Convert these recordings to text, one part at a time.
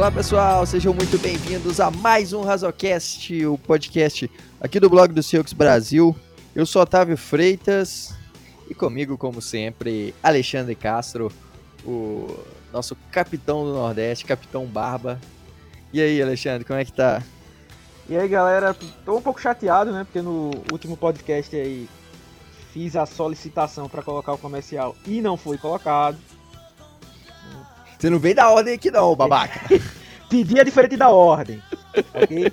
Olá pessoal, sejam muito bem-vindos a mais um Razocast, o podcast aqui do blog do Silks Brasil. Eu sou Otávio Freitas e comigo, como sempre, Alexandre Castro, o nosso capitão do Nordeste, capitão Barba. E aí, Alexandre, como é que tá? E aí, galera, tô um pouco chateado, né? Porque no último podcast aí fiz a solicitação para colocar o comercial e não foi colocado. Você não vem da ordem aqui não, babaca. Pedir é diferente da ordem, ok?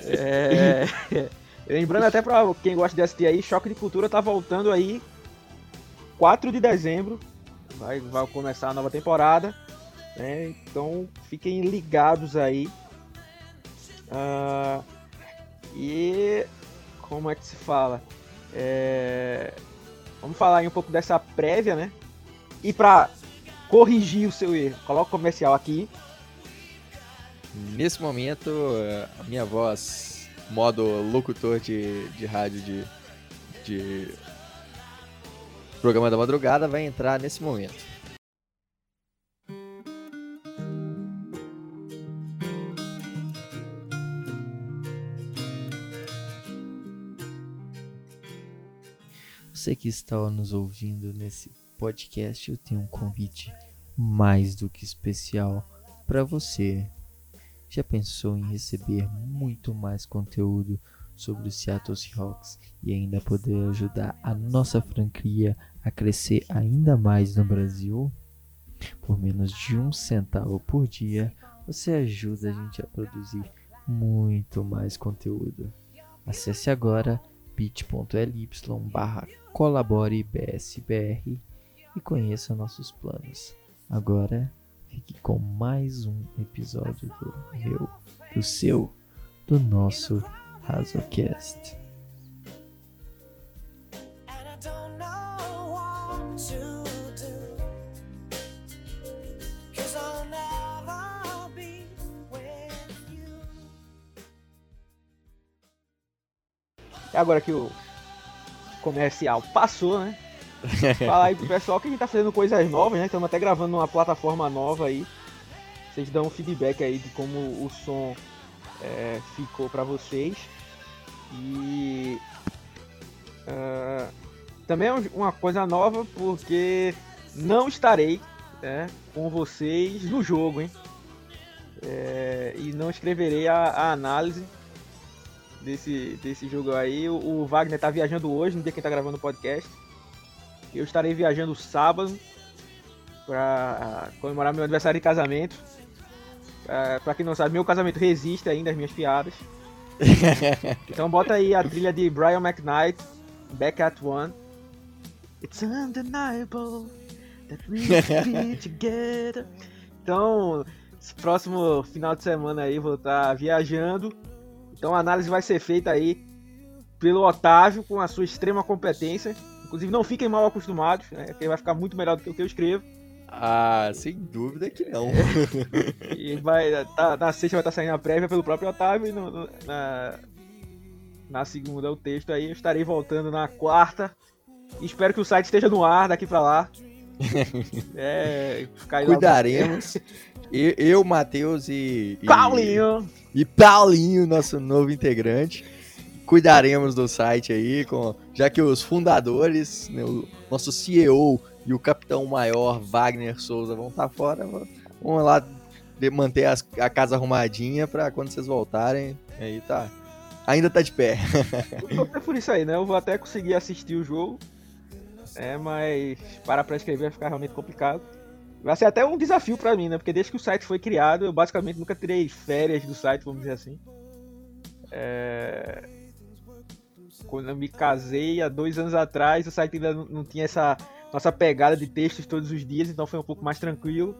É... Lembrando até pra quem gosta de assistir aí, Choque de Cultura tá voltando aí 4 de dezembro. Vai, vai começar a nova temporada. Né? Então fiquem ligados aí. Uh, e como é que se fala? É... Vamos falar aí um pouco dessa prévia, né? E para corrigir o seu erro, coloca o comercial aqui. Nesse momento, a minha voz, modo locutor de, de rádio de, de programa da madrugada, vai entrar nesse momento. Você que está nos ouvindo nesse podcast, eu tenho um convite mais do que especial para você. Já pensou em receber muito mais conteúdo sobre o Seattle Seahawks e ainda poder ajudar a nossa franquia a crescer ainda mais no Brasil? Por menos de um centavo por dia, você ajuda a gente a produzir muito mais conteúdo. Acesse agora bit.ly barra colabore BSBR e conheça nossos planos. Agora fique com mais um episódio do meu, do seu, do nosso Razocast. Agora que o comercial passou, né? Falar aí pro pessoal que a gente tá fazendo coisas novas, né? Estamos até gravando uma plataforma nova aí. Vocês dão um feedback aí de como o som é, ficou para vocês. E uh, também é uma coisa nova porque não estarei né, com vocês no jogo, hein? É, e não escreverei a, a, análise desse, desse jogo aí. O, o Wagner tá viajando hoje, no dia que tá gravando o podcast. Eu estarei viajando sábado para comemorar meu aniversário de casamento. Uh, pra quem não sabe, meu casamento resiste ainda às minhas piadas. então bota aí a trilha de Brian McKnight, Back at One. It's undeniable that we be together. Então, próximo final de semana aí vou estar tá viajando. Então a análise vai ser feita aí pelo Otávio com a sua extrema competência. Inclusive, não fiquem mal acostumados, né? Porque vai ficar muito melhor do que o que eu escrevo. Ah, sem dúvida que não. e vai, tá, na sexta vai estar saindo a prévia pelo próprio Otávio e no, no, na, na segunda o texto aí. Eu estarei voltando na quarta. Espero que o site esteja no ar daqui pra lá. é, Cuidaremos. eu, eu Matheus e, e. Paulinho! E Paulinho, nosso novo integrante cuidaremos do site aí, com, já que os fundadores, né, o nosso CEO e o capitão maior Wagner Souza vão estar tá fora, vamos lá manter as, a casa arrumadinha para quando vocês voltarem, aí tá. Ainda tá de pé. É por isso aí, né? Eu vou até conseguir assistir o jogo. É, mas para pra escrever vai ficar realmente complicado. Vai ser até um desafio para mim, né? Porque desde que o site foi criado, eu basicamente nunca tirei férias do site, vamos dizer assim. É quando eu me casei há dois anos atrás, o site ainda não tinha essa nossa pegada de textos todos os dias, então foi um pouco mais tranquilo.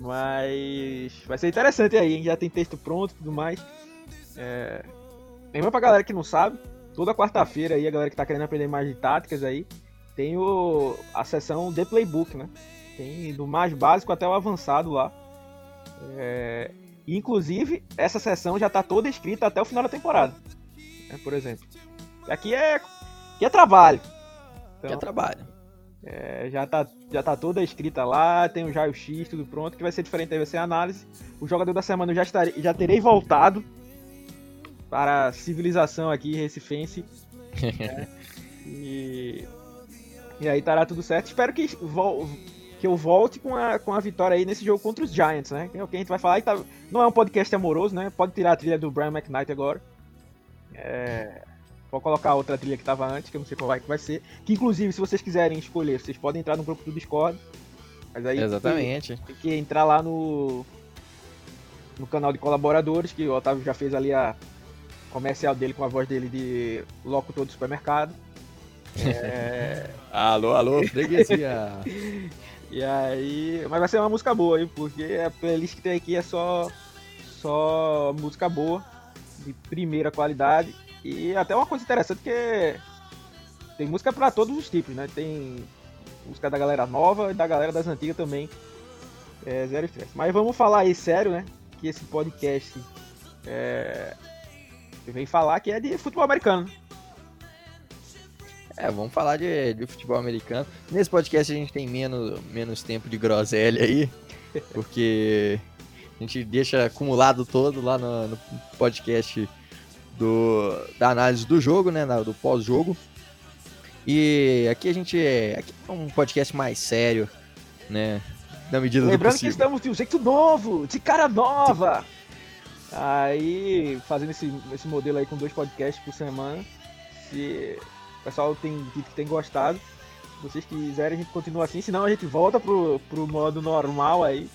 Mas vai ser interessante aí, hein? já tem texto pronto e tudo mais. É... Lembra pra galera que não sabe, toda quarta-feira aí, a galera que tá querendo aprender mais de táticas aí, tem o... a sessão The Playbook, né? Tem do mais básico até o avançado lá. É... Inclusive, essa sessão já tá toda escrita até o final da temporada né, por exemplo. Aqui é, aqui é trabalho. Então, aqui é trabalho. É, já, tá, já tá toda escrita lá, tem o Jaio X, tudo pronto, que vai ser diferente, aí vai ser a análise. O jogador da semana eu já, estarei, já terei voltado para a civilização aqui, Recifense. é, e, e aí estará tudo certo. Espero que, vol, que eu volte com a, com a vitória aí nesse jogo contra os Giants, né? Que é o que a gente vai falar. Tá, não é um podcast amoroso, né? Pode tirar a trilha do Brian McKnight agora. É, Vou colocar outra trilha que tava antes, que eu não sei qual vai que vai ser. Que inclusive, se vocês quiserem escolher, vocês podem entrar no grupo do Discord. Mas aí Exatamente. Tem, tem que entrar lá no no canal de colaboradores, que o Otávio já fez ali a comercial dele com a voz dele de locutor do supermercado. É... alô, alô, freguesia. e aí, mas vai ser uma música boa, hein, porque a playlist que tem aqui é só só música boa de primeira qualidade e até uma coisa interessante que tem música para todos os tipos, né? Tem música da galera nova e da galera das antigas também. É zero estresse. Mas vamos falar aí sério, né? Que esse podcast é... vem falar que é de futebol americano. É, vamos falar de, de futebol americano. Nesse podcast a gente tem menos, menos tempo de groselha aí, porque a gente deixa acumulado todo lá no, no podcast do, da análise do jogo, né, do pós-jogo. E aqui a gente aqui é um podcast mais sério, né, na medida Lembrando do possível. que estamos de um jeito novo, de cara nova. Aí, fazendo esse, esse modelo aí com dois podcasts por semana. Se o pessoal tem dito que tem gostado, se vocês quiserem, a gente continua assim. Senão, a gente volta pro, pro modo normal aí,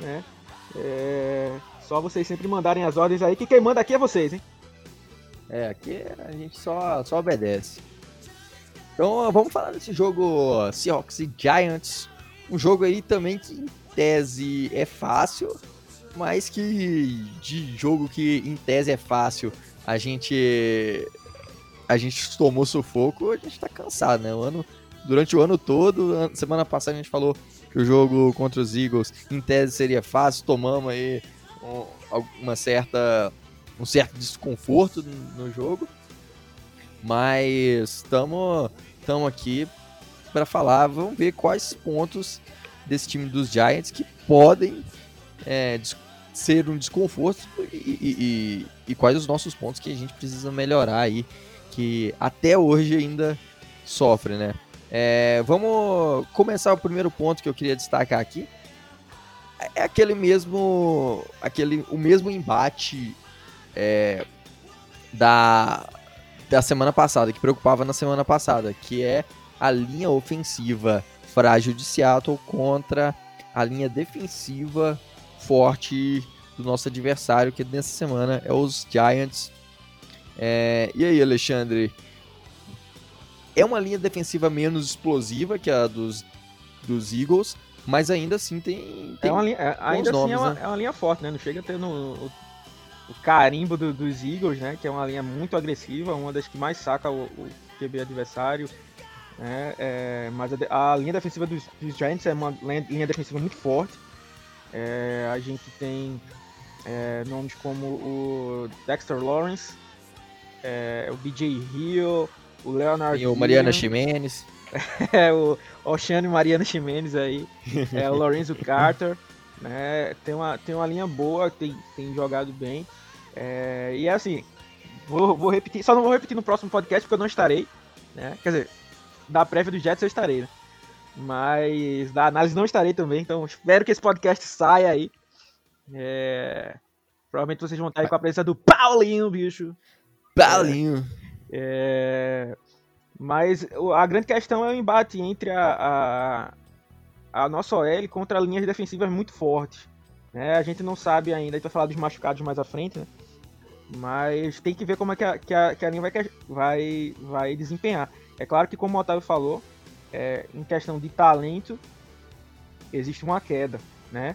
né? É, só vocês sempre mandarem as ordens aí, que quem manda aqui é vocês, hein? É, aqui a gente só, só obedece. Então vamos falar desse jogo Seahawks e Giants. Um jogo aí também que em tese é fácil, mas que de jogo que em tese é fácil, a gente a gente tomou sufoco, a gente tá cansado, né? O ano, durante o ano todo, semana passada a gente falou que o jogo contra os Eagles em tese seria fácil, tomamos aí uma certa um certo desconforto no jogo. Mas estamos aqui para falar, vamos ver quais pontos desse time dos Giants que podem é, ser um desconforto e, e, e, e, quais os nossos pontos que a gente precisa melhorar aí, que até hoje ainda sofre, né? É, vamos começar o primeiro ponto que eu queria destacar aqui. É aquele mesmo, aquele, o mesmo embate é, da, da semana passada, que preocupava na semana passada, que é a linha ofensiva frágil de Seattle contra a linha defensiva forte do nosso adversário, que nessa semana é os Giants. É, e aí, Alexandre? É uma linha defensiva menos explosiva que a dos, dos Eagles, mas ainda assim tem. tem é uma linha, é, ainda assim nomes, é, uma, né? é uma linha forte, né? Não chega a ter no, o carimbo do, dos Eagles, né? Que é uma linha muito agressiva, uma das que mais saca o, o QB adversário. Né, é, mas a, a, linha defensiva dos, dos, Giants é uma linha defensiva muito forte. É, a gente tem é, nomes como o Dexter Lawrence, é, o BJ Hill, o Leonard. E o Mariana Ximenes. é, o Oceano Mariana Ximenes aí. É, o Lorenzo Carter. Né, tem, uma, tem uma linha boa, tem, tem jogado bem. É, e é assim, vou, vou repetir, só não vou repetir no próximo podcast porque eu não estarei, né? Quer dizer, da prévia do Jets eu estarei, né? Mas da análise não estarei também, então espero que esse podcast saia aí. É, provavelmente vocês vão estar aí com a presença do Paulinho, bicho. Paulinho. É, mas a grande questão é o embate entre a, a, a nossa OL contra linhas defensivas muito fortes. Né? A gente não sabe ainda, a gente vai falar dos machucados mais à frente, né? Mas tem que ver como é que a, que a, que a linha vai, vai, vai desempenhar. É claro que, como o Otávio falou, é, em questão de talento, existe uma queda, né?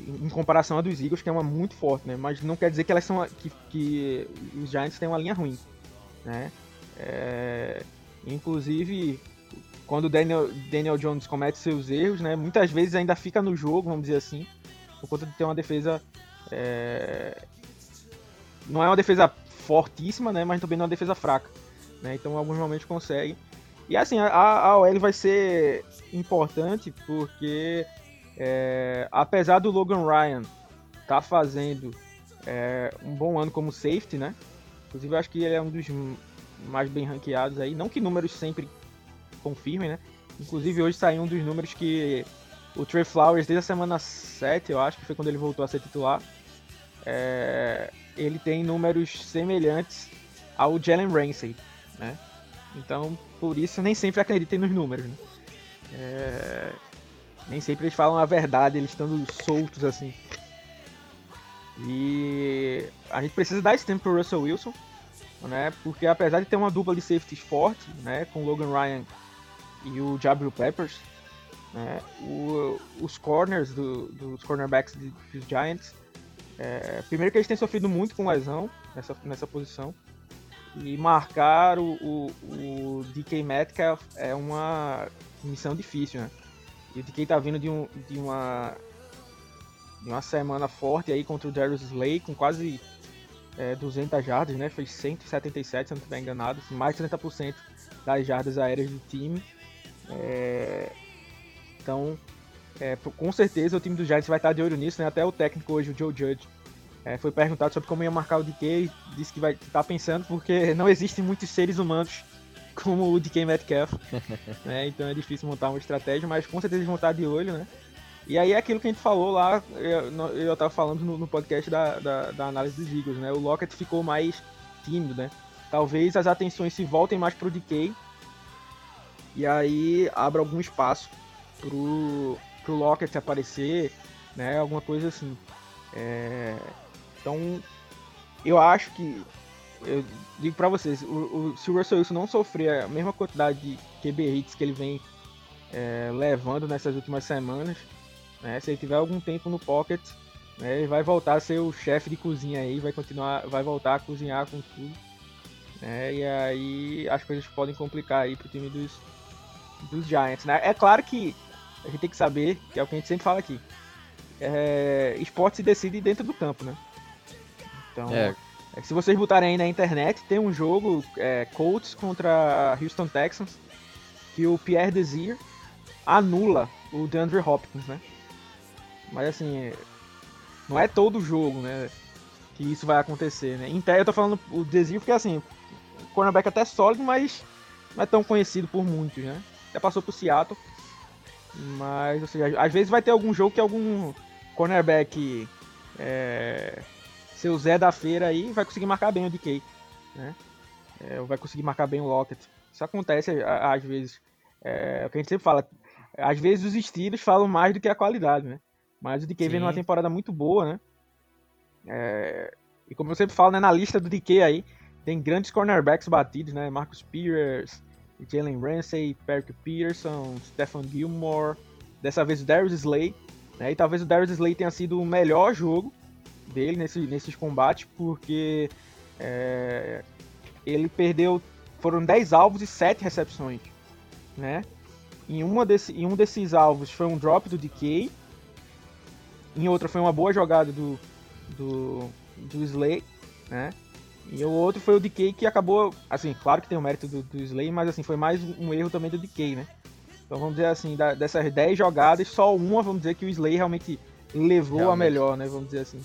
Em comparação a dos Eagles, que é uma muito forte, né? Mas não quer dizer que elas são que, que os Giants têm uma linha ruim, né? É, inclusive, quando Daniel, Daniel Jones comete seus erros, né? Muitas vezes ainda fica no jogo, vamos dizer assim, por conta de ter uma defesa é, não é uma defesa fortíssima, né? Mas também não é uma defesa fraca. Né? Então, em alguns momentos consegue. E assim, a, a OL vai ser importante porque é, apesar do Logan Ryan tá fazendo é, um bom ano como safety, né? Inclusive eu acho que ele é um dos mais bem ranqueados aí. Não que números sempre confirmem, né? Inclusive hoje saiu um dos números que o Trey Flowers, desde a semana 7, eu acho que foi quando ele voltou a ser titular, é, ele tem números semelhantes ao Jalen Ramsey, né? Então, por isso, nem sempre acreditem nos números, né? É, nem sempre eles falam a verdade, eles estando soltos assim. E a gente precisa dar esse tempo pro Russell Wilson, né? Porque apesar de ter uma dupla de safeties forte, né? Com Logan Ryan e o Jabril Peppers, né? O, os corners do, dos cornerbacks de, dos Giants, é, primeiro que eles têm sofrido muito com lesão nessa, nessa posição. E marcar o, o, o DK Metcalf é uma missão difícil, né? E o DK tá vindo de, um, de uma uma semana forte aí contra o Darius Slay, com quase é, 200 jardas, né? Foi 177, se não estiver enganado, mais de 30% das jardas aéreas do time. É... Então, é, com certeza o time do Giants vai estar de olho nisso, né? Até o técnico hoje, o Joe Judge, é, foi perguntado sobre como ia marcar o DK e disse que vai estar tá pensando porque não existem muitos seres humanos como o DK Metcalf, né? Então é difícil montar uma estratégia, mas com certeza eles vão estar de olho, né? E aí é aquilo que a gente falou lá, eu, eu tava falando no, no podcast da, da, da, análise dos Eagles, né? O Lockett ficou mais tímido, né? Talvez as atenções se voltem mais pro DK e aí abra algum espaço pro, pro Lockett aparecer, né? Alguma coisa assim. É... Então, eu acho que eu digo para vocês, o, o, se o Russell Wilson não sofrer a mesma quantidade de QB hits que ele vem é, levando nessas últimas semanas, né? Se ele tiver algum tempo no pocket, né, ele vai voltar a ser o chefe de cozinha aí, vai continuar, vai voltar a cozinhar com tudo. Né? E aí as coisas podem complicar aí pro time dos, dos Giants. Né? É claro que a gente tem que saber, que é o que a gente sempre fala aqui. É, esporte se decide dentro do campo, né? Então, é. é se vocês botarem aí na internet, tem um jogo é, Colts contra Houston Texans que o Pierre Desir anula o DeAndre Hopkins, né? Mas assim, não é todo jogo, né? Que isso vai acontecer, né? Em eu tô falando o Desir porque assim, o cornerback é até sólido, mas não é tão conhecido por muitos, né? Já passou pro Seattle. Mas, ou seja, às vezes vai ter algum jogo que algum cornerback é, seu Zé da feira aí vai conseguir marcar bem o DK, né? É, vai conseguir marcar bem o Lockett. Isso acontece às vezes. É, é o que a gente sempre fala. Às vezes os estilos falam mais do que a qualidade, né? Mas o DK vem numa temporada muito boa, né? É... E como eu sempre falo, né, na lista do DK aí, tem grandes cornerbacks batidos, né? Marcus Peters, Jalen Ramsey, Patrick Peterson, Stephen Gilmore, dessa vez o Darius Slay, né? E talvez o Darius Slay tenha sido o melhor jogo dele nesse, nesses combates, porque é... ele perdeu, foram 10 alvos e 7 recepções, né? Em, uma desse, em um desses alvos foi um drop do DK, em outra foi uma boa jogada do, do, do Slay, né? E o outro foi o DK que acabou, assim, claro que tem o mérito do, do Slay, mas assim, foi mais um erro também do DK, né? Então vamos dizer assim, da, dessas 10 jogadas, só uma, vamos dizer que o Slay realmente levou realmente. a melhor, né? Vamos dizer assim.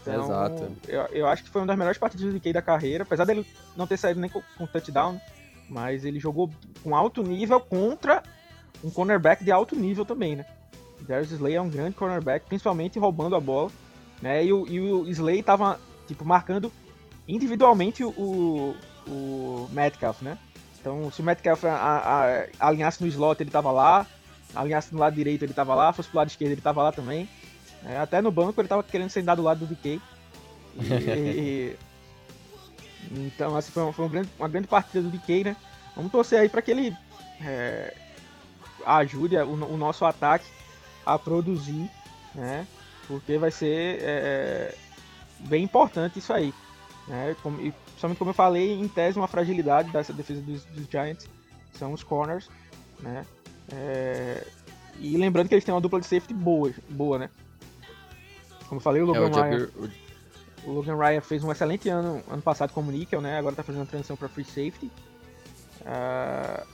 Então, Exato. Eu, eu acho que foi uma das melhores partidas do DK da carreira, apesar dele não ter saído nem com, com touchdown, mas ele jogou com alto nível contra um cornerback de alto nível também, né? Darius Slay é um grande cornerback, principalmente roubando a bola, né? E o, e o Slay tava, tipo, marcando individualmente o, o Metcalf, né? Então, se o Metcalf a, a, alinhasse no slot, ele tava lá, alinhasse no lado direito, ele tava lá, fosse pro lado esquerdo, ele tava lá também. É, até no banco, ele tava querendo sentar do lado do DK. E, então, assim, foi, uma, foi uma, grande, uma grande partida do DK, né? Vamos torcer aí para que ele é, ajude o, o nosso ataque a produzir, né? Porque vai ser é, é, bem importante isso aí. Né? Como, e, principalmente como eu falei, em tese uma fragilidade dessa defesa dos, dos Giants são os corners, né? É, e lembrando que eles têm uma dupla de safety boa, boa né? Como eu falei, o Logan, é, o Ryan, o Logan Ryan fez um excelente ano ano passado como nickel, né? Agora está fazendo a transição para free safety. Uh,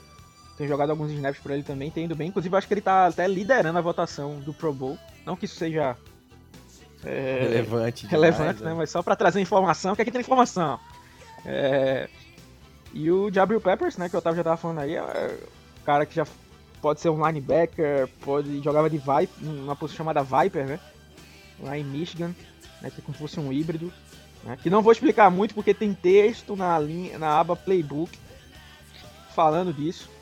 tenho jogado alguns snaps por ele também, tem indo bem. Inclusive, acho que ele tá até liderando a votação do Pro Bowl. Não que isso seja. É, relevante. Relevante, demais, né? né? Mas só para trazer informação, que aqui tem informação. É, e o Jabril Peppers, né, que o Otávio já tava falando aí, é um cara que já pode ser um linebacker, pode jogava de Viper, numa posição chamada Viper, né? Lá em Michigan, né, que é como se fosse um híbrido. Né, que não vou explicar muito porque tem texto na, linha, na aba Playbook falando disso.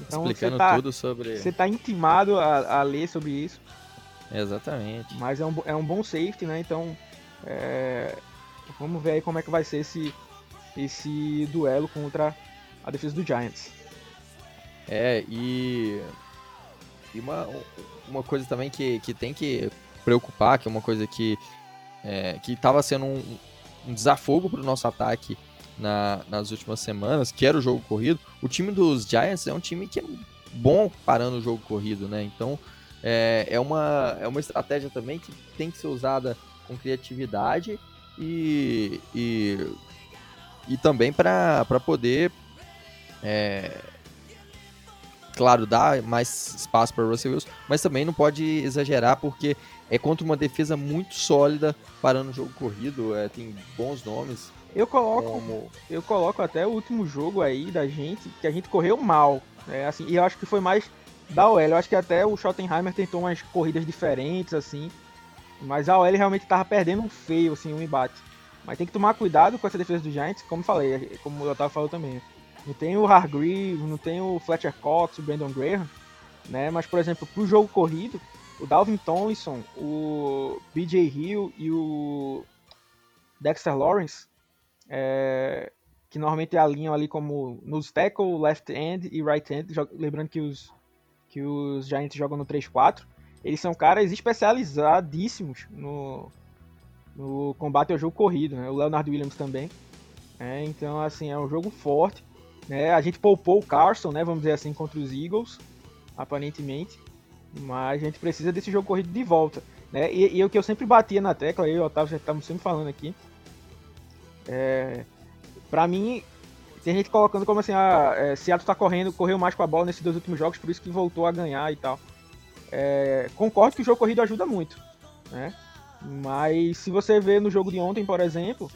Então, Explicando tá, tudo sobre. Você tá intimado a, a, ler sobre isso. Exatamente. Mas é um, é um bom safety, né? Então. É, vamos ver aí como é que vai ser esse, esse duelo contra a defesa do Giants. É, e. E uma, uma coisa também que, que tem que preocupar, que é uma coisa que é, que estava sendo um, um desafogo para o nosso ataque na, nas últimas semanas, que era o jogo corrido. O time dos Giants é um time que é bom parando o jogo corrido, né? Então é, é, uma, é uma estratégia também que tem que ser usada com criatividade e, e e também para poder, é, claro, dar mais espaço para Russell Wilson, mas também não pode exagerar porque é contra uma defesa muito sólida parando o jogo corrido, é, tem bons nomes. Eu coloco, como... eu coloco até o último jogo aí da gente que a gente correu mal, é, assim, e eu acho que foi mais da OL. Eu acho que até o Schottenheimer tentou umas corridas diferentes assim, mas a OL realmente tava perdendo um feio assim, um embate. Mas tem que tomar cuidado com essa defesa do Giants, como falei, como o Otávio falou também. Não tem o Hargreaves, não tem o Fletcher Cox, o Brandon Graham, né? Mas, por exemplo, pro jogo corrido, o Dalvin Tomlinson, o BJ Hill e o Dexter Lawrence, é, que normalmente alinham ali como nos tackle, left end e right end, lembrando que os, que os Giants jogam no 3-4, eles são caras especializadíssimos no, no combate ao jogo corrido, né? O Leonard Williams também. É, então, assim, é um jogo forte. Né? A gente poupou o Carson, né? Vamos dizer assim, contra os Eagles, aparentemente. Mas a gente precisa desse jogo corrido de volta. Né? E, e o que eu sempre batia na tecla, eu e o Otávio já estamos sempre falando aqui. É, pra mim, tem gente colocando como assim, ah, é, Seattle tá correndo, correu mais com a bola nesses dois últimos jogos, por isso que voltou a ganhar e tal. É, concordo que o jogo corrido ajuda muito, né? Mas se você vê no jogo de ontem, por exemplo,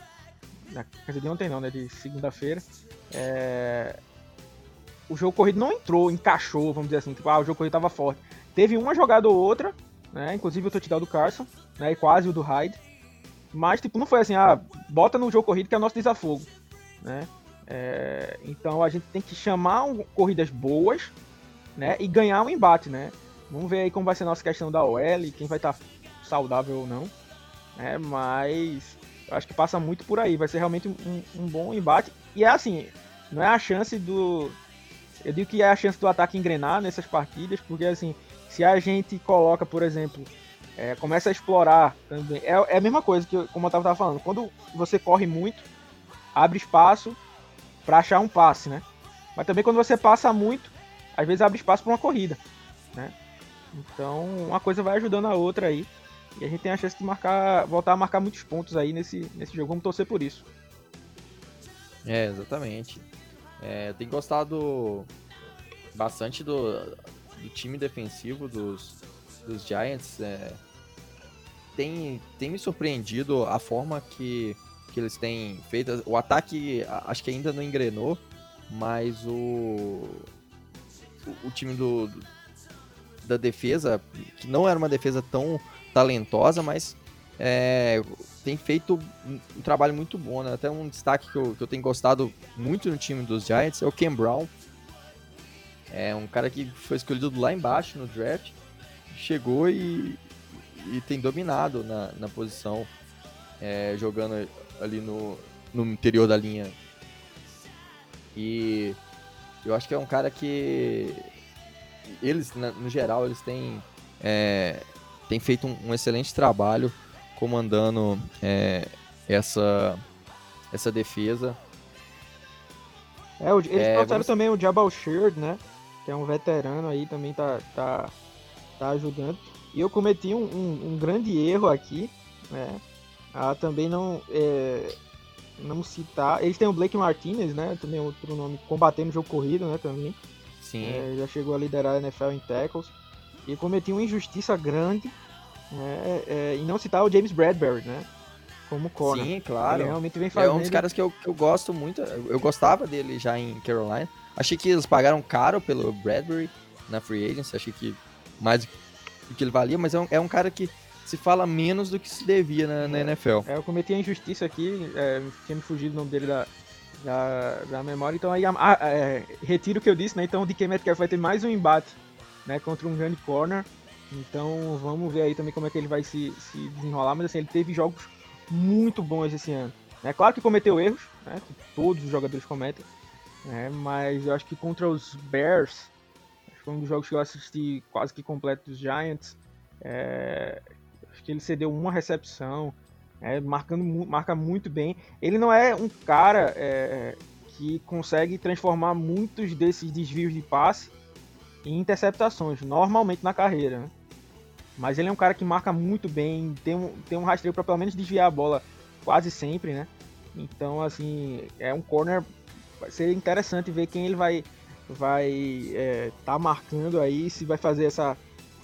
de ontem não, né? De segunda-feira, é... o jogo corrido não entrou, encaixou, vamos dizer assim, tipo, ah, o jogo corrido tava forte. Teve uma jogada ou outra, né? Inclusive o touchdown do Carson, né? E quase o do Hyde. Mas, tipo, não foi assim, ah, bota no jogo corrido que é nosso desafogo, né? É... então a gente tem que chamar um... corridas boas, né? E ganhar um embate, né? Vamos ver aí como vai ser a nossa questão da OL, quem vai estar tá saudável ou não. É, mas acho que passa muito por aí. Vai ser realmente um, um, bom embate. E é assim, não é a chance do. Eu digo que é a chance do ataque engrenar nessas partidas, porque assim, se a gente coloca, por exemplo, é, começa a explorar também. É, é, a mesma coisa que, como eu tava falando, quando você corre muito, abre espaço para achar um passe, né? Mas também quando você passa muito, às vezes abre espaço para uma corrida, né? Então, uma coisa vai ajudando a outra aí. E a gente tem a chance de marcar, voltar a marcar muitos pontos aí nesse, nesse jogo. Vamos torcer por isso. É, exatamente. É, tenho gostado bastante do, do time defensivo dos, dos Giants. É, tem, tem me surpreendido a forma que, que eles têm feito. O ataque acho que ainda não engrenou, mas o, o, time do, da defesa, que não era uma defesa tão talentosa, mas é, tem feito um, um, trabalho muito bom. Né? Até um destaque que eu, que eu tenho gostado muito no time dos Giants é o Ken Brown. É um cara que foi escolhido lá embaixo no draft, chegou e, e tem dominado na, na posição, é, jogando ali no, no interior da linha. E eu acho que é um cara que eles, no geral, eles têm é, tem feito um, um excelente trabalho comandando é, essa, essa defesa. É, eles é, trouxeram vamos... também o Jabal Sheard, né? Que é um veterano aí, também tá, tá, tá ajudando. E eu cometi um, um, um grande erro aqui, né? Ah, também não, é, não citar. Eles têm o Blake Martinez, né? Também outro nome, combatendo o jogo corrido, né? Também. Sim. É, já chegou a liderar a NFL em tackles. E cometeu uma injustiça grande né, é, em não citar o James Bradbury, né? Como corner. Sim, claro. Ele realmente vem fazendo... É um dos caras que eu, que eu gosto muito. Eu gostava dele já em Carolina. Achei que eles pagaram caro pelo Bradbury na free agency. Achei que mais do que ele valia, mas é um, é um cara que se fala menos do que se devia na, na NFL. É, eu cometi a injustiça aqui, é, tinha me fugido o nome dele da, da, da memória, então aí é, retiro o que eu disse, né? Então o DK Metcalf vai ter mais um embate né, contra um grande corner. Então vamos ver aí também como é que ele vai se, se desenrolar, mas assim, ele teve jogos muito bons esse ano. É claro que cometeu erros, né, que todos os jogadores cometem, né, mas eu acho que contra os Bears, foi um dos jogos que eu assisti quase que completo dos Giants, é, acho que ele cedeu uma recepção, é, marcando, marca muito bem. Ele não é um cara é, que consegue transformar muitos desses desvios de passe em interceptações, normalmente na carreira. Né? Mas ele é um cara que marca muito bem, tem um, tem um rastreio para pelo menos desviar a bola quase sempre, né? Então, assim, é um corner. Vai ser interessante ver quem ele vai vai é, tá marcando aí, se vai fazer essa,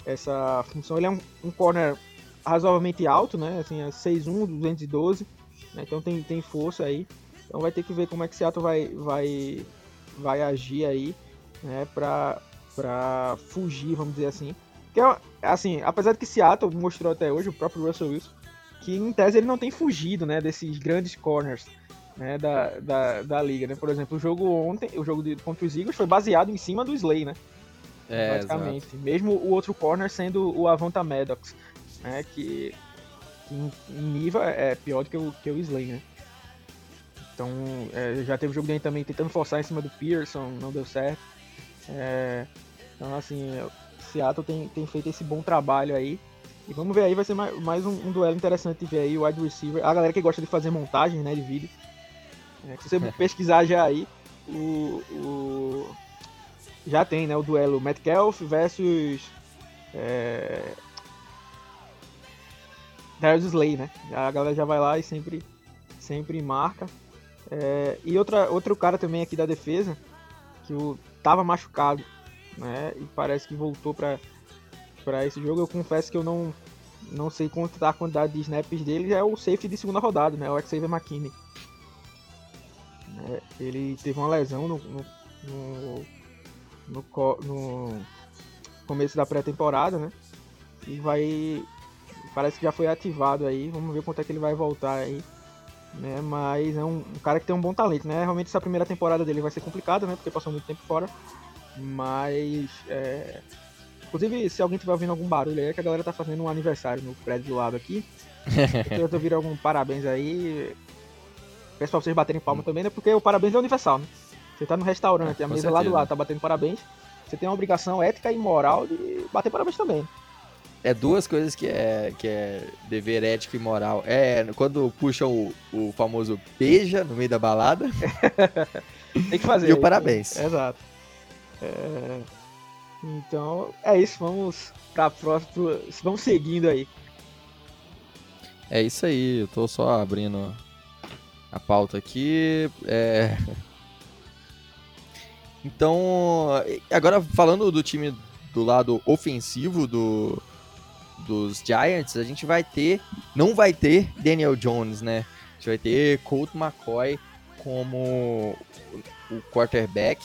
essa função. Ele é um, um corner razoavelmente alto, né? Assim, é 6'1, 212, né? então tem, tem força aí. Então vai ter que ver como é que Seattle vai, vai, vai agir aí, né? Pra fugir, vamos dizer assim. Que é, assim, apesar de que Seattle mostrou até hoje, o próprio Russell Wilson, que em tese ele não tem fugido, né? Desses grandes corners. Né, da, da, da liga, né? Por exemplo, o jogo ontem, o jogo de, contra os Eagles foi baseado em cima do Slay, né? É, basicamente. Exato. Mesmo o outro corner sendo o Avonta Maddox né? Que, que em, nível é pior do que o, que o Slay, né? Então, é, já teve o jogo dele também tentando forçar em cima do Pearson, não deu certo. É, então, assim, Seattle tem, tem feito esse bom trabalho aí. E vamos ver aí, vai ser mais, mais um, um, duelo interessante de ver aí, o wide receiver. A galera que gosta de fazer montagem, né, de vídeo. É, se você pesquisar já aí, o, o, já tem, né, o duelo Metcalf versus é, Darius Slay, né? A galera já vai lá e sempre, sempre marca. É, e outra, outro cara também aqui da defesa, que o, tava machucado, né? E parece que voltou para para esse jogo. Eu confesso que eu não, não sei contar a quantidade de snaps dele. É o safety de segunda rodada, né? O Xavier McKinney. É, ele teve uma lesão no, no, no, no, no começo da pré-temporada, né? E vai parece que já foi ativado aí. Vamos ver quanto é que ele vai voltar aí. Né? Mas é um, um, cara que tem um bom talento, né? Realmente essa primeira temporada dele vai ser complicada, né? Porque passou muito tempo fora. Mas é... Inclusive, se alguém tiver ouvindo algum barulho aí, é que a galera tá fazendo um aniversário no prédio do lado aqui. eu tô ouvindo algum parabéns aí. Peço pra vocês baterem palma também, né? Porque o parabéns é universal, né? Você tá no restaurante, a mesa certeza. lá do lado tá batendo parabéns. Você tem a obrigação ética e moral de bater parabéns também. É duas coisas que é, que é dever ético e moral. É quando puxam o, o famoso beija no meio da balada. Tem que fazer. E o parabéns. Exato. É... Então, é isso. Vamos pra próxima. Vamos seguindo aí. É isso aí. Eu tô só abrindo a pauta aqui. É... Então, agora falando do time do lado ofensivo do, dos Giants, a gente vai ter, não vai ter Daniel Jones, né? A gente vai ter Colt McCoy como o quarterback.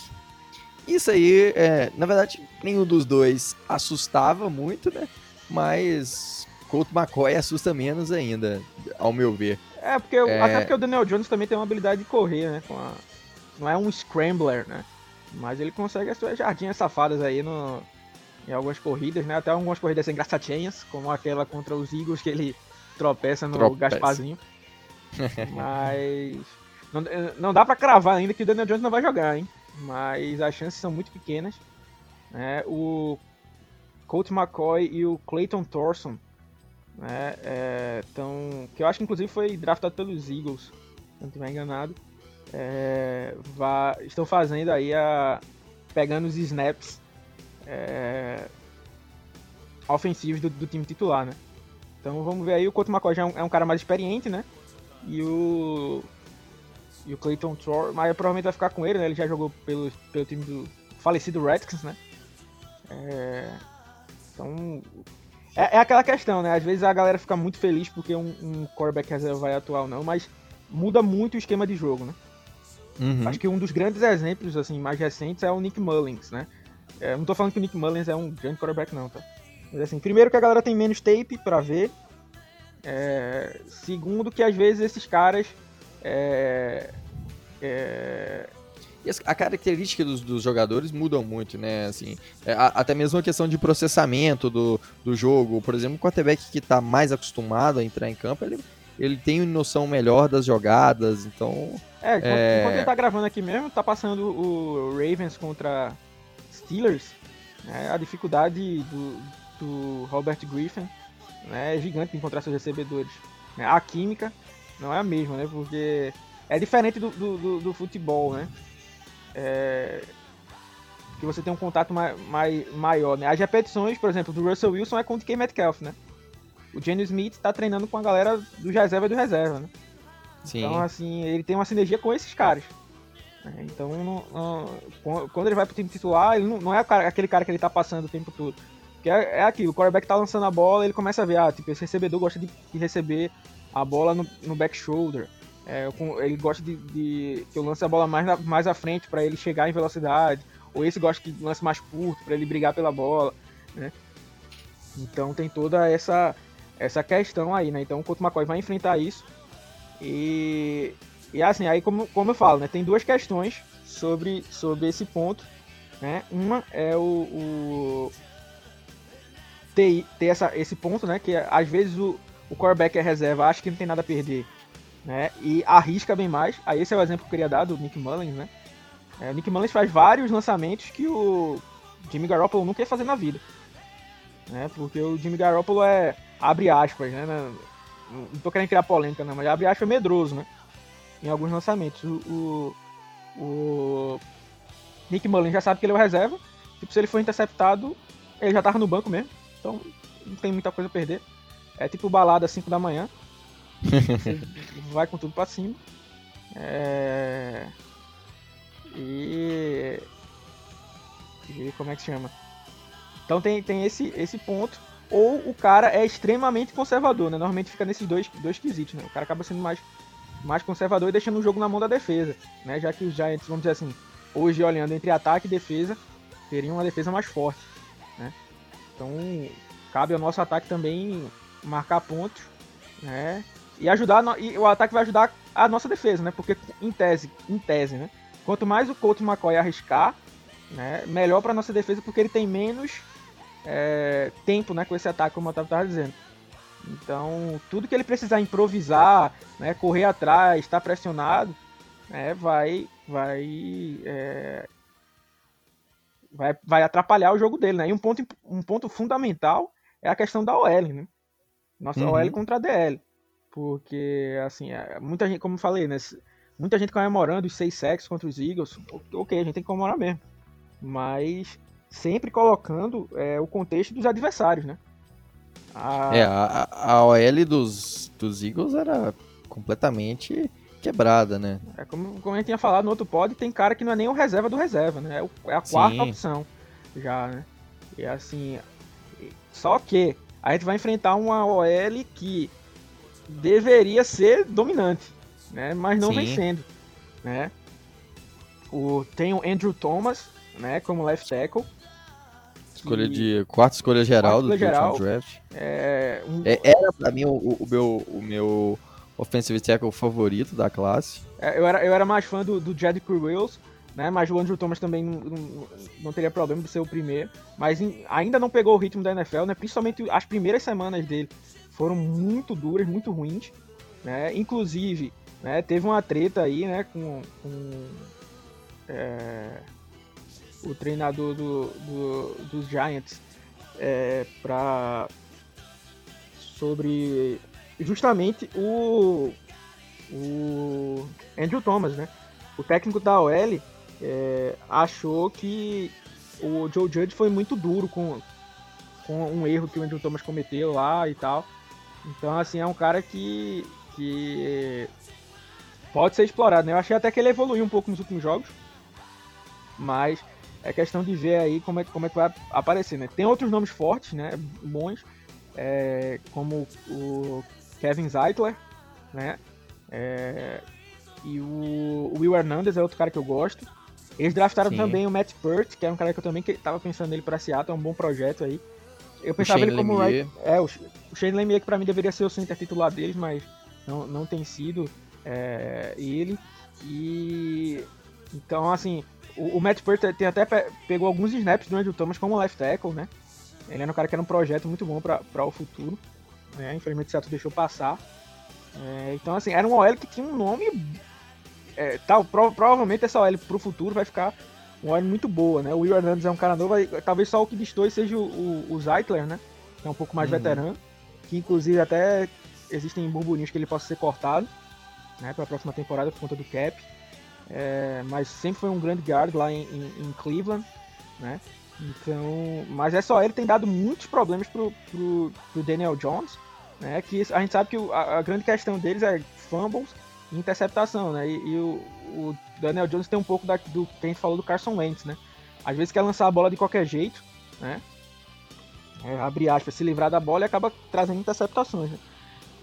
Isso aí, é, na verdade, nenhum dos dois assustava muito, né? Mas Colt McCoy assusta menos ainda, ao meu ver. É, porque é... até porque o Daniel Jones também tem uma habilidade de correr, né? A... Não é um scrambler, né? Mas ele consegue as suas jardinhas safadas aí no, em algumas corridas, né? Até algumas corridas engraçadinhas, como aquela contra os Eagles que ele tropeça no tropeça. Gasparzinho. Mas não, não dá para cravar ainda que o Daniel Jones não vai jogar, hein? Mas as chances são muito pequenas. Né? O Colt McCoy e o Clayton Thorson, né? É, tão, que eu acho que inclusive foi draftado pelos Eagles, se não estiver enganado. É, vá, estão fazendo aí a pegando os snaps é, ofensivos do, do, time titular, né? Então vamos ver aí, o Couto McCoy já é um, é um, cara mais experiente, né? E o. E o Clayton Thor, mas provavelmente vai ficar com ele, né? Ele já jogou pelo, pelo time do, falecido Redskins, né? É, então, é, é, aquela questão, né? Às vezes a galera fica muito feliz porque um, um quarterback reserva vai atuar ou não, mas muda muito o esquema de jogo, né? Uhum. Acho que um dos grandes exemplos, assim, mais recentes é o Nick Mullins, né? É, não tô falando que o Nick Mullins é um grande quarterback, não, tá? Mas assim, primeiro que a galera tem menos tape para ver. É, segundo que às vezes esses caras. É, é... E a característica dos, dos, jogadores mudam muito, né? Assim, é, a, até mesmo a questão de processamento do, do jogo. Por exemplo, o quarterback que está mais acostumado a entrar em campo, ele, ele tem noção melhor das jogadas, então... É, enquanto, é... enquanto ele tá gravando aqui mesmo, tá passando o Ravens contra Steelers, né, a dificuldade do, do Robert Griffin né, é gigante encontrar seus recebedores. Né? A química não é a mesma, né? Porque é diferente do, do, do, do futebol, né? É... Que você tem um contato mai, mai, maior, né? As repetições, por exemplo, do Russell Wilson é com o DK Metcalf, né? O Jenny Smith está treinando com a galera do reserva e do reserva, né? Sim. Então, assim, ele tem uma sinergia com esses caras. Né? Então, não, não, quando ele vai pro time titular, ele não, não é aquele cara que ele tá passando o tempo todo. Porque é, é aquilo, o quarterback tá lançando a bola, ele começa a ver, ah, tipo, esse recebedor gosta de, de receber a bola no, no back shoulder. É, ele gosta de, de, que eu lance a bola mais, na, mais à frente para ele chegar em velocidade. Ou esse gosta que lance mais curto para ele brigar pela bola, né? Então tem toda essa essa questão aí, né? Então o Couto McCoy vai enfrentar isso. E, e assim, aí como, como eu falo, né? Tem duas questões sobre, sobre esse ponto. Né? Uma é o, o ter, ter essa, esse ponto, né? Que às vezes o, o quarterback é reserva, acha que não tem nada a perder, né? E arrisca bem mais. Aí esse é o exemplo que eu queria dar do Nick Mullins, né? É, o Nick Mullins faz vários lançamentos que o Jimmy Garoppolo nunca ia fazer na vida. Né? Porque o Jimmy Garoppolo é, abre aspas, né? Não tô querendo criar polêmica, não, mas abre aspas medroso, né? Em alguns lançamentos. O, o, o Nick Mullins já sabe que ele é o reserva. Tipo, se ele for interceptado, ele já tava no banco mesmo. Então não tem muita coisa a perder. É tipo balada às 5 da manhã. Vai com tudo pra cima. É... E... e. como é que se chama? Então tem, tem esse, esse ponto. Ou o cara é extremamente conservador, né? Normalmente fica nesses dois, dois quesitos, né? O cara acaba sendo mais, mais conservador e deixando o jogo na mão da defesa, né? Já que os Giants, vamos dizer assim, hoje olhando entre ataque e defesa, teriam uma defesa mais forte, né? Então, cabe ao nosso ataque também marcar pontos, né? E ajudar e o ataque vai ajudar a nossa defesa, né? Porque em tese, em tese, né? Quanto mais o Couto McCoy arriscar, né, melhor para nossa defesa porque ele tem menos é, tempo, né, com esse ataque, como eu estava dizendo. Então, tudo que ele precisar improvisar, né, correr atrás, estar pressionado, né, vai, vai é, vai, vai atrapalhar o jogo dele, né? E um ponto, um ponto fundamental é a questão da OL, né? Nossa uhum. OL contra a DL. Porque, assim, é, muita gente, como eu falei, né? Muita gente comemorando os seis sacks contra os Eagles. Ok, a gente tem que comemorar mesmo. Mas sempre colocando é, o contexto dos adversários, né? A... É, a, a OL dos, dos Eagles era completamente quebrada, né? É como, como a gente tinha falado no outro pod, tem cara que não é nem o reserva do reserva, né? É, o, é a quarta Sim. opção já, né? E assim, só que a gente vai enfrentar uma OL que deveria ser dominante, né? Mas não Sim. vem sendo, né? O, tem o Andrew Thomas, né? Como left tackle. Escolha de quarta escolha geral quarta do geral, draft. É, um... é, era pra mim o, o, meu, o meu offensive tackle favorito da classe. É, eu, era, eu era mais fã do, do Jed Wills, né? Mas o Andrew Thomas também não, não, não teria problema de ser o primeiro. Mas em, ainda não pegou o ritmo da NFL, né? Principalmente as primeiras semanas dele foram muito duras, muito ruins. Né? Inclusive, né, teve uma treta aí, né? Com, com é, o treinador do, do, dos Giants é, para sobre justamente o, o Andrew Thomas, né? O técnico da OL é, achou que o Joe Judge foi muito duro com, com um erro que o Andrew Thomas cometeu lá e tal. Então, assim, é um cara que, que pode ser explorado, né? Eu achei até que ele evoluiu um pouco nos últimos jogos, mas é questão de ver aí como é, como é que vai aparecer, né? Tem outros nomes fortes, né? Bons, é, como o Kevin Zeitler, né? É, e o, o Will Hernandez é outro cara que eu gosto. Eles draftaram Sim. também o Matt Pert, que é um cara que eu também que tava pensando nele para Seattle, é um bom projeto aí. Eu pensava ele como right, é o, o Shane Lemieux que para mim deveria ser o center titular deles, mas não, não tem sido é, ele. E então assim, o, o Matt Pert tem até pe pegou alguns snaps durante o Thomas como left tackle, né? Ele era um cara que era um projeto muito bom para o futuro. Né? Infelizmente o Seattle deixou passar. É, então assim, era um OL que tinha um nome é, tal, pro, provavelmente essa OL pro futuro vai ficar uma OL muito boa, né? O Will Hernandez é um cara novo, talvez só o que destoe seja o, o, o Zeitler, né? Que é um pouco mais uhum. veterano, que inclusive até existem burburinhos que ele possa ser cortado, né? Para a próxima temporada por conta do cap. É, mas sempre foi um grande guard lá em, em, em, Cleveland, né? Então, mas é só ele tem dado muitos problemas pro, pro, pro Daniel Jones, né? Que a gente sabe que a, a grande questão deles é fumbles interceptação, né? E, e o, o, Daniel Jones tem um pouco da, do que a gente falou do Carson Wentz, né? Às vezes quer lançar a bola de qualquer jeito, né? É, abrir aspas, se livrar da bola e acaba trazendo interceptações. Né?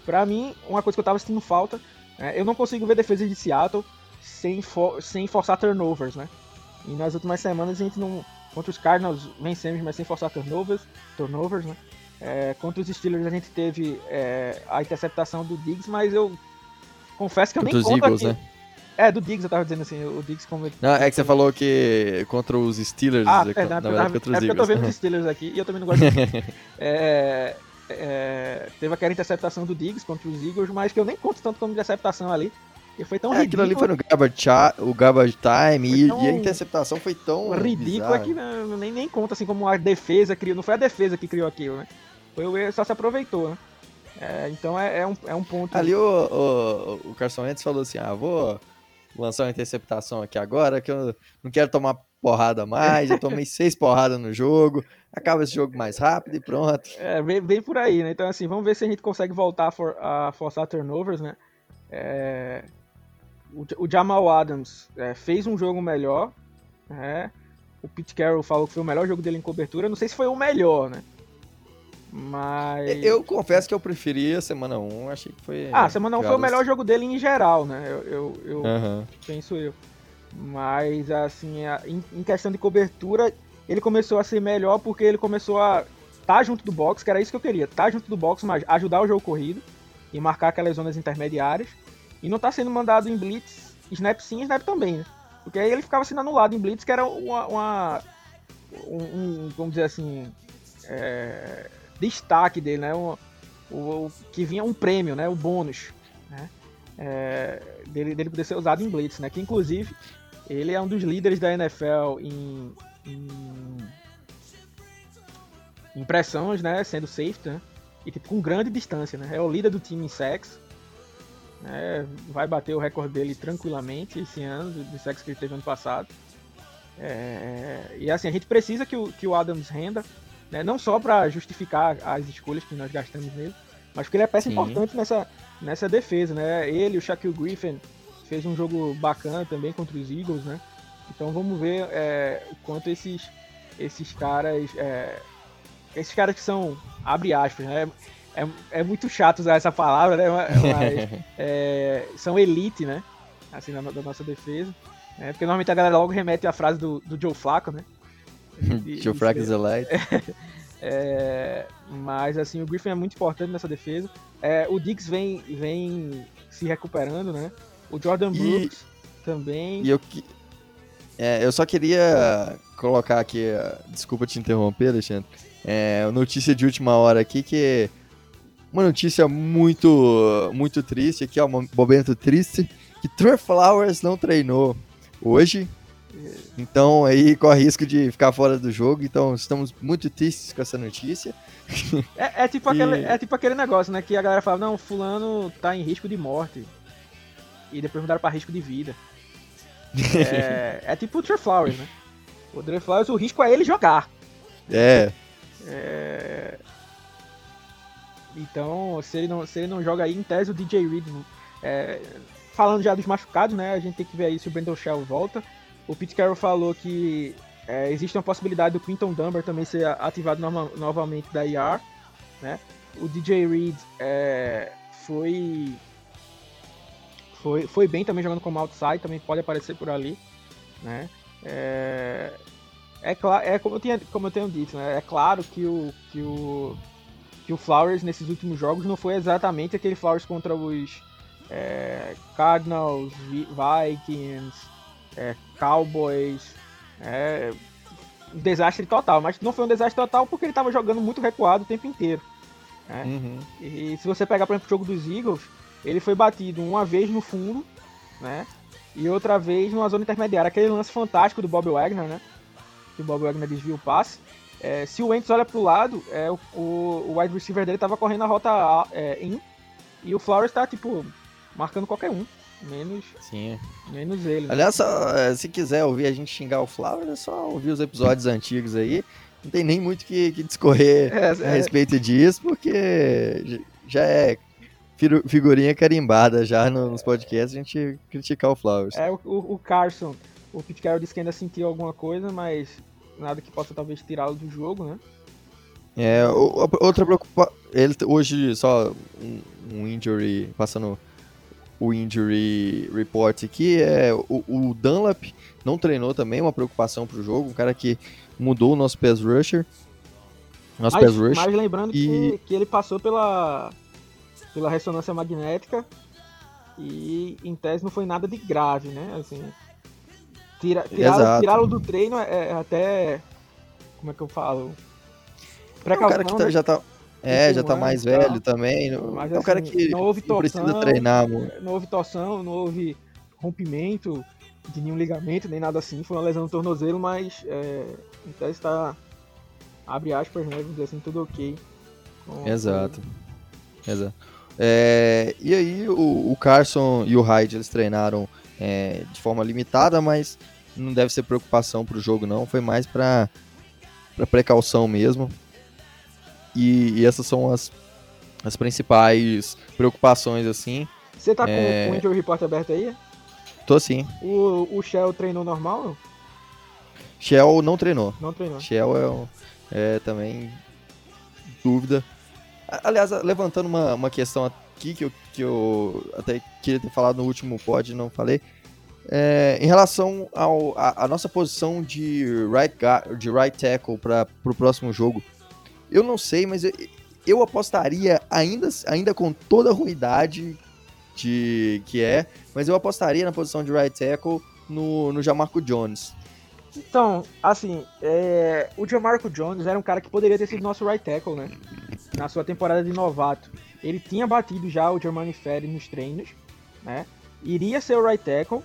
Pra mim, uma coisa que eu tava sentindo falta, é, eu não consigo ver defesa de Seattle sem, for, sem forçar turnovers, né? E nas últimas semanas a gente não. Contra os Cardinals vencemos, mas sem forçar turnovers, turnovers né? É, contra os Steelers a gente teve é, a interceptação do Diggs, mas eu Confesso que eu nem conto Eagles, aqui. Né? É, do Diggs eu tava dizendo assim, o Diggs como... Não, é que você falou que contra os Steelers, ah, é, na, na verdade contra os é Eagles. É porque eu tô vendo os Steelers aqui e eu também não gosto de... é, é, teve aquela interceptação do Diggs contra os Eagles, mas que eu nem conto tanto como interceptação ali. E foi tão é, ridículo. Aquilo ali foi no garbage, o garbage time e, tão... e, a interceptação foi tão ridícula que não, nem, nem conta assim como a defesa criou. Não foi a defesa que criou aquilo, né? Foi o só se aproveitou, né? É, então é, é, um, é um ponto. Ali o, o, o Carson Wentz falou assim: ah, vou lançar uma interceptação aqui agora, que eu não quero tomar porrada mais. Eu tomei seis porradas no jogo, acaba esse jogo mais rápido e pronto. É, bem, bem por aí, né? Então, assim, vamos ver se a gente consegue voltar a, for, a forçar turnovers, né? É, o, o, Jamal Adams é, fez um jogo melhor, né? O Pete Carroll falou que foi o melhor jogo dele em cobertura. Não sei se foi o melhor, né? Mas. Eu confesso que eu preferi a semana 1, achei que foi. Ah, a semana 1 foi o melhor jogo dele em geral, né? Eu, eu, eu uhum. penso eu. Mas, assim, em questão de cobertura, ele começou a ser melhor porque ele começou a estar tá junto do box, que era isso que eu queria. Estar tá junto do box, mas ajudar o jogo corrido e marcar aquelas zonas intermediárias. E não tá sendo mandado em blitz, snap sim, snap também, né? Porque aí ele ficava sendo anulado em blitz, que era uma. uma um, um, vamos dizer assim. É, destaque dele, né? O, o, o, que vinha um prêmio, né? O bônus, né? É, dele, dele poder ser usado em Blitz, né? Que inclusive ele é um dos líderes da NFL em, em, em pressões, né? Sendo safety, né? E tipo, com grande distância, né? É o líder do time em sacks. Né? Vai bater o recorde dele tranquilamente esse ano, do sacks que ele teve ano passado. É, e assim, a gente precisa que o, que o Adams renda né? Não só para justificar as escolhas que nós gastamos nele, mas porque ele é peça Sim. importante nessa, nessa defesa, né? Ele, o Shaquille Griffin, fez um jogo bacana também contra os Eagles, né? Então vamos ver é, o quanto esses, esses caras. É, esses caras que são, abre aspas, né? É, é muito chato usar essa palavra, né? Mas é, são elite, né? Assim, da, da nossa defesa. Né? Porque normalmente a galera logo remete à frase do, do Joe Flacco, né? Flacco is light. É, mas assim, o Griffin é muito importante nessa defesa. É, o Diggs vem, vem se recuperando, né? O Jordan Brooks e, também. E eu, é, eu só queria colocar aqui, desculpa te interromper, Alexandre. É, notícia de última hora aqui que uma notícia muito muito triste aqui, ó, um momento triste que Trey Flowers não treinou hoje então aí corre risco de ficar fora do jogo. Então estamos muito tristes com essa notícia. É, é tipo, e... aquele, é tipo aquele negócio, né? Que a galera fala, não, fulano tá em risco de morte. E depois mudaram pra risco de vida. É, é tipo o Trey Flowers, né? O Trey Flowers, o risco é ele jogar. É. é... Então, se ele, não, se ele não joga aí, em tese o DJ Reed. É... Falando já dos machucados, né? A gente tem que ver aí se o Brandon Shell volta. O Pete Carroll falou que é, existe uma possibilidade do Quinton Dunbar também ser ativado novamente da IR, né? O DJ Reed é, foi, foi foi bem também jogando como outside, também pode aparecer por ali, né? É, é, claro, é como eu, tinha, como eu tenho dito, né? É claro que o, que o que o Flowers nesses últimos jogos não foi exatamente aquele Flowers contra os é, Cardinals, Vikings, é, Cowboys, é, um desastre total, mas não foi um desastre total porque ele estava jogando muito recuado o tempo inteiro. Né? Uhum. E se você pegar, por exemplo, o jogo dos Eagles, ele foi batido uma vez no fundo, né? E outra vez numa zona intermediária. Aquele lance fantástico do Bob Wagner, né? Que o Bob Wagner desvia o passe. É, se o Wentz olha pro lado, é, o, o, wide receiver dele tava correndo a rota é, in, e o Flowers tá, tipo, marcando qualquer um. Menos, Sim. menos ele. Né? Aliás, só, é, se quiser ouvir a gente xingar o Flowers, é só ouvir os episódios antigos aí. Não tem nem muito que, que discorrer é, a é. respeito disso, porque já é figurinha carimbada já nos podcasts a gente criticar o Flowers. É, o, o Carson, o Pete Carroll disse que ainda sentiu alguma coisa, mas nada que possa talvez tirá-lo do jogo, né? É, outra preocupação. Ele hoje só um, injury, passando o injury report aqui, é o, o, Dunlap não treinou também, uma preocupação pro jogo, um cara que mudou o nosso pass rusher. Nosso mas, pass rusher. Mas lembrando e... que, que ele passou pela, pela ressonância magnética e em tese não foi nada de grave, né? Assim, Tira, tirá-lo tirá do treino é, é, até. Como é que eu falo? Precaução, é um cara que tá, né? já tá. É, já tá mais velho também. Mas, é um cara assim, que não houve torção, precisa treinar, mano. Não houve torção, não houve rompimento de nenhum ligamento, nem nada assim. Foi uma lesão no tornozelo, mas é, então está. Abre aspas, né? Vamos dizer assim, tudo ok. Exato. Exato. É, e aí o, o Carson e o Hyde eles treinaram é, de forma limitada, mas não deve ser preocupação para o jogo não, foi mais para precaução mesmo. E, e, essas são as, as principais preocupações assim. Você tá é... com o Injury Report aberto aí? Tô sim. O, o Shell treinou normal? Shell não treinou. Não treinou. Shell é, é também dúvida. Aliás, levantando uma, uma questão aqui que eu, que eu até queria ter falado no último pod não falei. É, em relação à nossa posição de right, guard, de right tackle para o próximo jogo, eu não sei, mas eu, eu apostaria, ainda, ainda com toda a ruindade de, que é, mas eu apostaria na posição de right tackle no, no Jamarco Jones. Então, assim, é, o Jamarco Jones era um cara que poderia ter sido nosso right tackle, né? Na sua temporada de novato. Ele tinha batido já o Germani Ferry nos treinos, né? Iria ser o right tackle,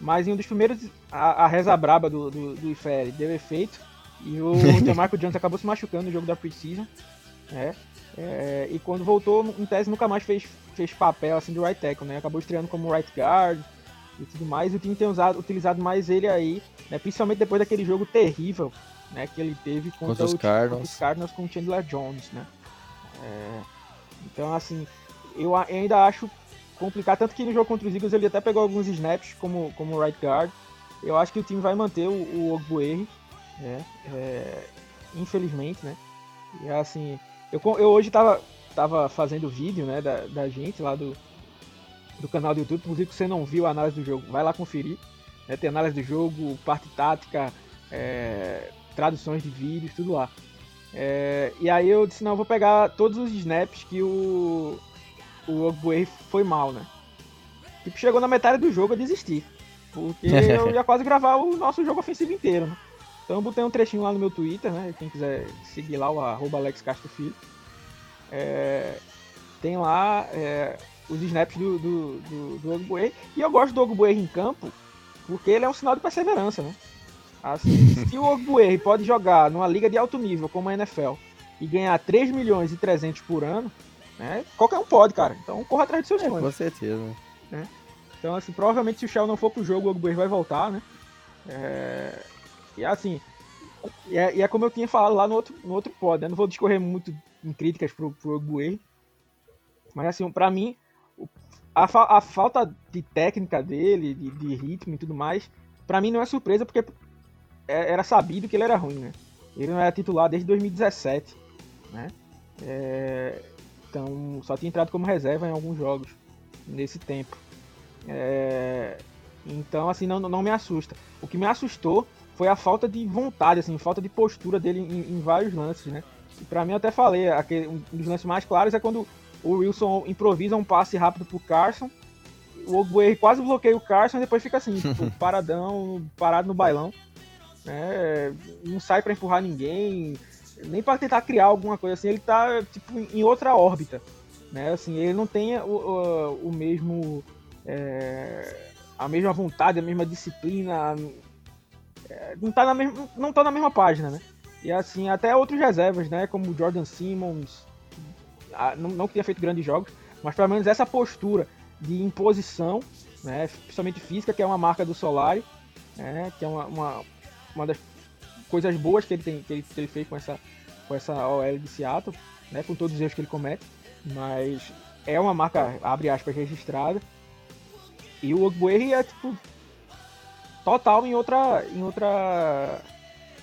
mas em um dos primeiros. A, a reza braba do, do, do Ferry deu efeito. E o Jamarco Jones acabou se machucando no jogo da Precision. Né? É, e quando voltou, em tese nunca mais fez, fez papel assim de right tackle, né? Acabou estreando como right guard e tudo mais. E o time tem usado, utilizado mais ele aí, né? principalmente depois daquele jogo terrível né? que ele teve contra, contra os, o, Cardinals. Contra os Cardinals com o Chandler Jones. Né? É, então, assim, eu ainda acho complicado. Tanto que no jogo contra os Eagles ele até pegou alguns snaps como, como right guard. Eu acho que o time vai manter o, o Ogbuerri, né? É, infelizmente, né? E assim, eu, eu hoje tava, tava fazendo vídeo, né, da, da gente lá do, do canal do YouTube. Inclusive, se você não viu a análise do jogo, vai lá conferir. Né? Tem análise do jogo, parte tática, é, traduções de vídeos, tudo lá. É, e aí eu disse, não, eu vou pegar todos os snaps que o, o Ogbuei foi mal, né? Tipo, chegou na metade do jogo, eu desisti. Porque eu ia quase gravar o nosso jogo ofensivo inteiro, né? Então eu botei um trechinho lá no meu Twitter, né? Quem quiser seguir lá, o arroba Alex Castro Filho. É, tem lá é, os snaps do, do, do, do Ogbuei. E eu gosto do Ogbuei em campo porque ele é um sinal de perseverança, né? Assim, se o Ogbuerri pode jogar numa liga de alto nível como a NFL e ganhar 3 milhões e 300 por ano, né? Qualquer um pode, cara. Então corra atrás dos seus é, sonhos. Com certeza. Né? Então, assim, provavelmente se o Shell não for pro jogo, o Ogbuerri vai voltar, né? É... E assim, e é, e é, como eu tinha falado lá no outro, no outro pod, né? Não vou discorrer muito em críticas pro, pro Ogbuerri, mas assim, pra mim, a, fa a falta de técnica dele, de, de ritmo e tudo mais, pra mim não é surpresa, porque é, era sabido que ele era ruim, né? Ele não era titular desde 2017, né? É, então só tinha entrado como reserva em alguns jogos nesse tempo. É, então assim não, não me assusta. O que me assustou foi a falta de vontade, assim, falta de postura dele em, em vários lances, né? E pra mim eu até falei, aquele, um dos lances mais claros é quando o Wilson improvisa um passe rápido pro Carson, o Ogbuer quase bloqueia o Carson e depois fica assim, tipo, paradão, parado no bailão. Né? Não sai para empurrar ninguém, nem para tentar criar alguma coisa assim, ele tá tipo em outra órbita, né? Assim, ele não tem o, o, o mesmo é, a mesma vontade, a mesma disciplina, não tá na mesma não tá na mesma página, né? E assim, até outros reservas, né, como Jordan Simmons, não, não que tenha feito grandes jogos, mas pelo menos essa postura de imposição, né, principalmente física, que é uma marca do Solari, né, que é uma, uma, uma das coisas boas que ele, tem, que ele, que ele fez com essa, com essa OL de Seattle, né, com todos os erros que ele comete, mas é uma marca, abre aspas, registrada. E o Ogbuerri é tipo total em outra em outra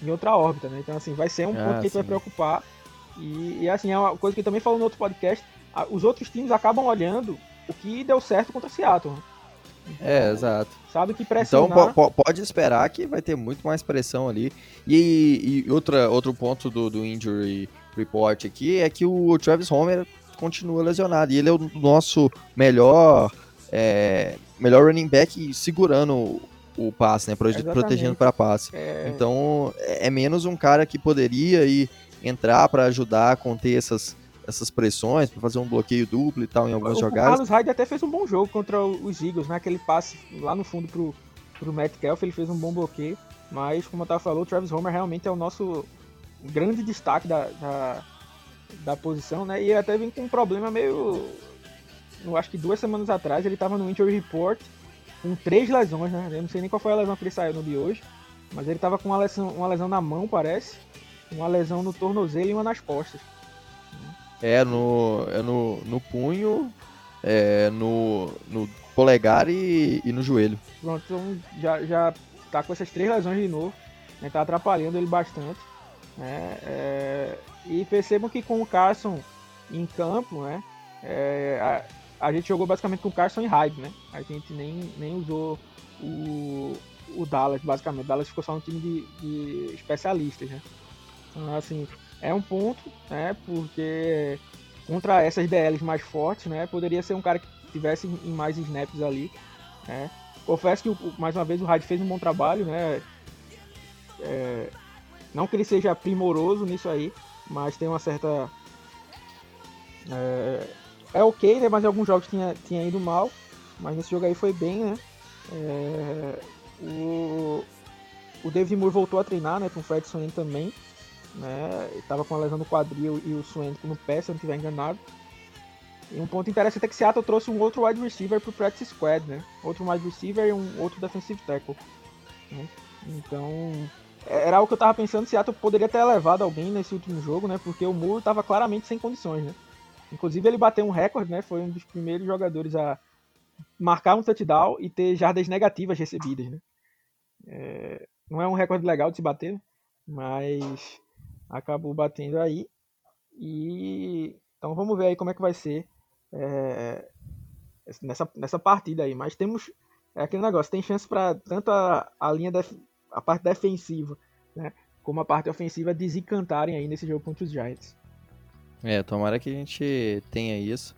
em outra órbita, né? Então assim, vai ser um ah, ponto que vai preocupar. E, e, assim, é uma coisa que também falou no outro podcast, os outros times acabam olhando o que deu certo contra Seattle. Né? Então, é, exato. Sabe que pressionar... Então pode esperar que vai ter muito mais pressão ali. E, e outra, outro ponto do, do injury report aqui é que o Travis Homer continua lesionado. E ele é o nosso melhor, é, melhor running back segurando o passe, né? Exatamente. Protegendo para passe. É... Então é menos um cara que poderia ir entrar para ajudar a conter essas essas pressões, para fazer um bloqueio duplo e tal em algumas o, jogadas. O Carlos Hyde até fez um bom jogo contra os Eagles, né? Aquele passe lá no fundo pro, pro Matt Kelf, ele fez um bom bloqueio. Mas, como eu tava falando, o Travis Homer realmente é o nosso grande destaque da, da, da posição, né? E ele até vem com um problema meio. Eu acho que duas semanas atrás ele tava no Injury Report com três lesões, né? Eu não sei nem qual foi a lesão que ele saiu no de hoje. Mas ele tava com uma lesão, uma lesão na mão, parece. Uma lesão no tornozelo e uma nas costas. É no, é no, no punho, é no, no polegar e, e no joelho. Pronto, então já, já tá com essas três lesões de novo, né, tá atrapalhando ele bastante. Né, é, e percebam que com o Carson em campo, né, é, a, a, gente jogou basicamente com Carson e Hyde, né? A gente nem, nem usou o, o Dallas, basicamente. O Dallas ficou só um time de, de especialistas, né? Então, assim, é um ponto, né? Porque contra essas DLs mais fortes, né? Poderia ser um cara que tivesse em mais snaps ali, né? Confesso que, mais uma vez, o Hyde fez um bom trabalho, né? É, não que ele seja primoroso nisso aí, mas tem uma certa... É, é ok, né? Mas em alguns jogos tinha, tinha ido mal, mas nesse jogo aí foi bem, né? É, o, o David Moore voltou a treinar, né? Com o Fred Sonnen também né? Estava com a lesão no quadril e o Swank no pé, se eu não estiver enganado. E um ponto interessante é que Seattle trouxe um outro wide receiver para o practice squad, né? Outro wide receiver e um outro defensive tackle. Né? Então, é, era o que eu estava pensando, Seattle poderia ter levado alguém nesse último jogo, né? Porque o Moore estava claramente sem condições, né? Inclusive ele bateu um recorde, né? Foi um dos primeiros jogadores a marcar um touchdown e ter jardas negativas recebidas, né? É, não é um recorde legal de se bater, mas acabou batendo aí. E então vamos ver aí como é que vai ser é, nessa, nessa partida aí. Mas temos é aquele negócio, tem chance para tanto a, a linha def, a parte defensiva, né, como a parte ofensiva desencantarem aí nesse jogo contra os Giants. É, tomara que a gente tenha isso.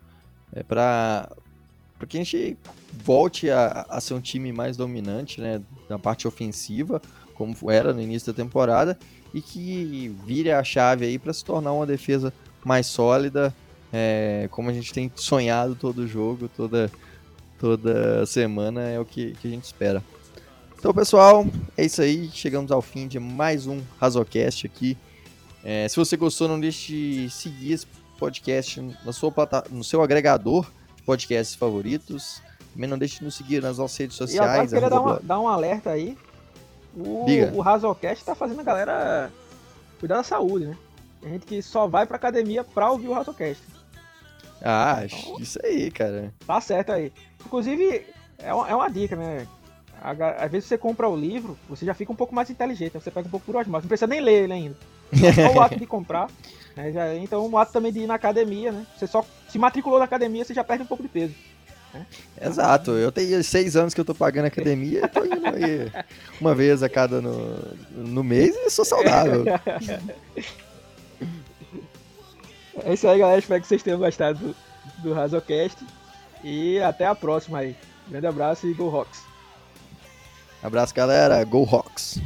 É para para que a gente volte a, a ser um time mais dominante, né, na parte ofensiva, como era no início da temporada, e que vire a chave aí para se tornar uma defesa mais sólida, é, como a gente tem sonhado todo jogo, toda, toda semana, é o que, que a gente espera. Então, pessoal, é isso aí. Chegamos ao fim de mais um Razocast aqui. É, se você gostou, não deixe de seguir esse podcast na sua plata no seu agregador de podcasts favoritos. Também não deixe de nos seguir nas nossas redes sociais. Eu queria dar, uma, dar um alerta aí o, Diga. o Razocast tá fazendo a galera cuidar da saúde, né? Tem gente que só vai pra academia pra ouvir o Razocast. Ah, então, isso aí, cara. Tá certo aí. Inclusive, é uma, é uma dica, né? às vezes você compra o livro, você já fica um pouco mais inteligente, você pega um pouco por osmose, não precisa nem ler ele ainda. Só o ato de comprar. Né, já, então o ato também de ir na academia, né? Você só se matriculou na academia, você já perde um pouco de peso. Né? Exato, eu tenho seis anos que eu tô pagando academia e tô indo aí uma vez a cada no, no mês e sou saudável. É isso aí, galera. Espero que vocês tenham gostado do, do Razocast. E até a próxima aí. Grande abraço e Go Rocks! Abraço, galera. Go Rocks!